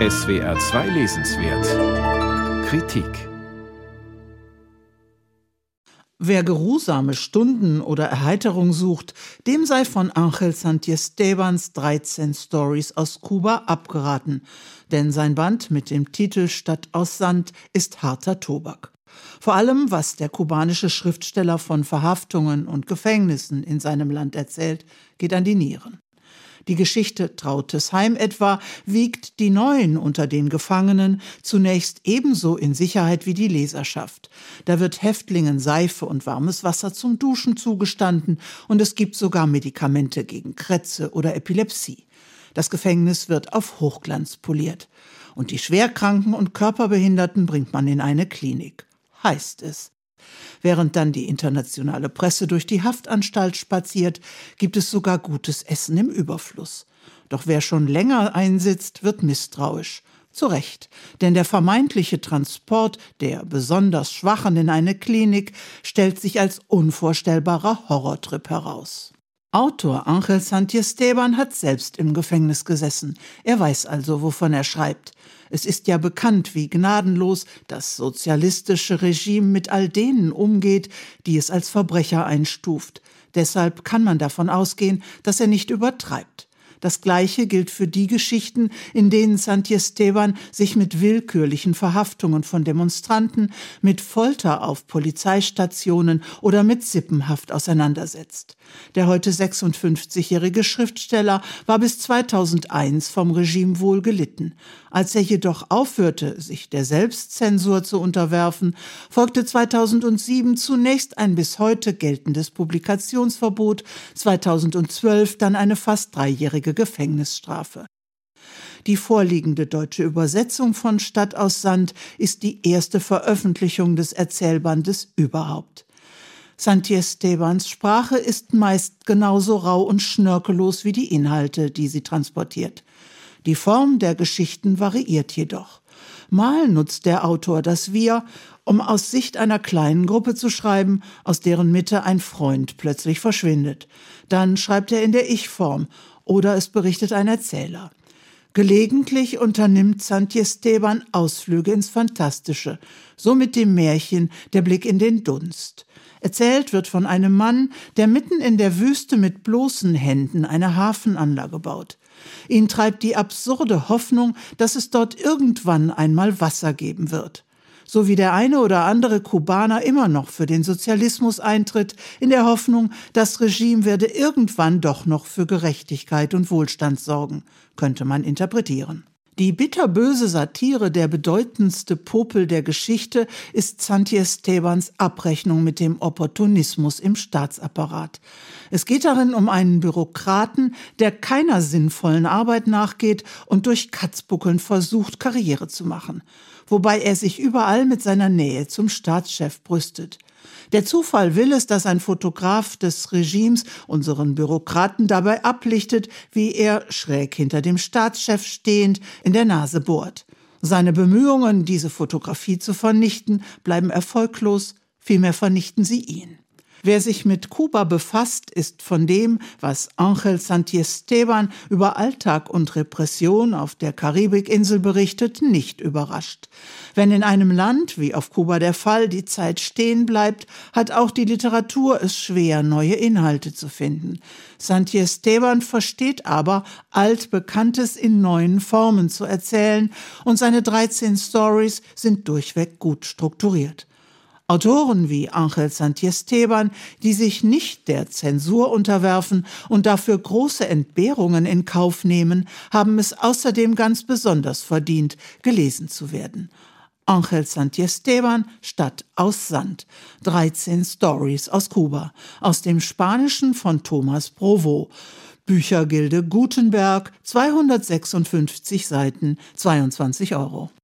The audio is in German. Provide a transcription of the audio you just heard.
SWR 2 Lesenswert Kritik Wer geruhsame Stunden oder Erheiterung sucht, dem sei von Angel Santiestebans 13 Stories aus Kuba abgeraten, denn sein Band mit dem Titel Stadt aus Sand ist harter Tobak. Vor allem, was der kubanische Schriftsteller von Verhaftungen und Gefängnissen in seinem Land erzählt, geht an die Nieren. Die Geschichte Trautes Heim etwa wiegt die Neuen unter den Gefangenen zunächst ebenso in Sicherheit wie die Leserschaft. Da wird Häftlingen Seife und warmes Wasser zum Duschen zugestanden und es gibt sogar Medikamente gegen Krätze oder Epilepsie. Das Gefängnis wird auf Hochglanz poliert. Und die Schwerkranken und Körperbehinderten bringt man in eine Klinik. Heißt es. Während dann die internationale Presse durch die Haftanstalt spaziert, gibt es sogar gutes Essen im Überfluss. Doch wer schon länger einsitzt, wird misstrauisch. Zu Recht, denn der vermeintliche Transport der besonders Schwachen in eine Klinik stellt sich als unvorstellbarer Horrortrip heraus. Autor Angel Santiesteban hat selbst im Gefängnis gesessen. Er weiß also, wovon er schreibt. Es ist ja bekannt, wie gnadenlos das sozialistische Regime mit all denen umgeht, die es als Verbrecher einstuft. Deshalb kann man davon ausgehen, dass er nicht übertreibt. Das Gleiche gilt für die Geschichten, in denen Santiesteban sich mit willkürlichen Verhaftungen von Demonstranten, mit Folter auf Polizeistationen oder mit Sippenhaft auseinandersetzt. Der heute 56-jährige Schriftsteller war bis 2001 vom Regime wohl gelitten. Als er jedoch aufhörte, sich der Selbstzensur zu unterwerfen, folgte 2007 zunächst ein bis heute geltendes Publikationsverbot, 2012 dann eine fast dreijährige Gefängnisstrafe. Die vorliegende deutsche Übersetzung von Stadt aus Sand ist die erste Veröffentlichung des Erzählbandes überhaupt. Santiestebans Sprache ist meist genauso rau und schnörkellos wie die Inhalte, die sie transportiert. Die Form der Geschichten variiert jedoch. Mal nutzt der Autor das Wir, um aus Sicht einer kleinen Gruppe zu schreiben, aus deren Mitte ein Freund plötzlich verschwindet. Dann schreibt er in der Ich-Form oder es berichtet ein Erzähler. Gelegentlich unternimmt Santiesteban Ausflüge ins Fantastische, so mit dem Märchen Der Blick in den Dunst. Erzählt wird von einem Mann, der mitten in der Wüste mit bloßen Händen eine Hafenanlage baut. Ihn treibt die absurde Hoffnung, dass es dort irgendwann einmal Wasser geben wird so wie der eine oder andere Kubaner immer noch für den Sozialismus eintritt, in der Hoffnung, das Regime werde irgendwann doch noch für Gerechtigkeit und Wohlstand sorgen, könnte man interpretieren. Die bitterböse Satire, der bedeutendste Popel der Geschichte, ist Santiestebans Abrechnung mit dem Opportunismus im Staatsapparat. Es geht darin um einen Bürokraten, der keiner sinnvollen Arbeit nachgeht und durch Katzbuckeln versucht, Karriere zu machen wobei er sich überall mit seiner Nähe zum Staatschef brüstet. Der Zufall will es, dass ein Fotograf des Regimes unseren Bürokraten dabei ablichtet, wie er, schräg hinter dem Staatschef stehend, in der Nase bohrt. Seine Bemühungen, diese Fotografie zu vernichten, bleiben erfolglos, vielmehr vernichten sie ihn. Wer sich mit Kuba befasst, ist von dem, was Angel Santiesteban über Alltag und Repression auf der Karibikinsel berichtet, nicht überrascht. Wenn in einem Land, wie auf Kuba der Fall, die Zeit stehen bleibt, hat auch die Literatur es schwer, neue Inhalte zu finden. Santiesteban versteht aber, altbekanntes in neuen Formen zu erzählen, und seine 13 Stories sind durchweg gut strukturiert. Autoren wie Angel Santiesteban, die sich nicht der Zensur unterwerfen und dafür große Entbehrungen in Kauf nehmen, haben es außerdem ganz besonders verdient, gelesen zu werden. Angel Santiesteban, Stadt aus Sand. 13 Stories aus Kuba. Aus dem Spanischen von Thomas Provo. Büchergilde Gutenberg, 256 Seiten, 22 Euro.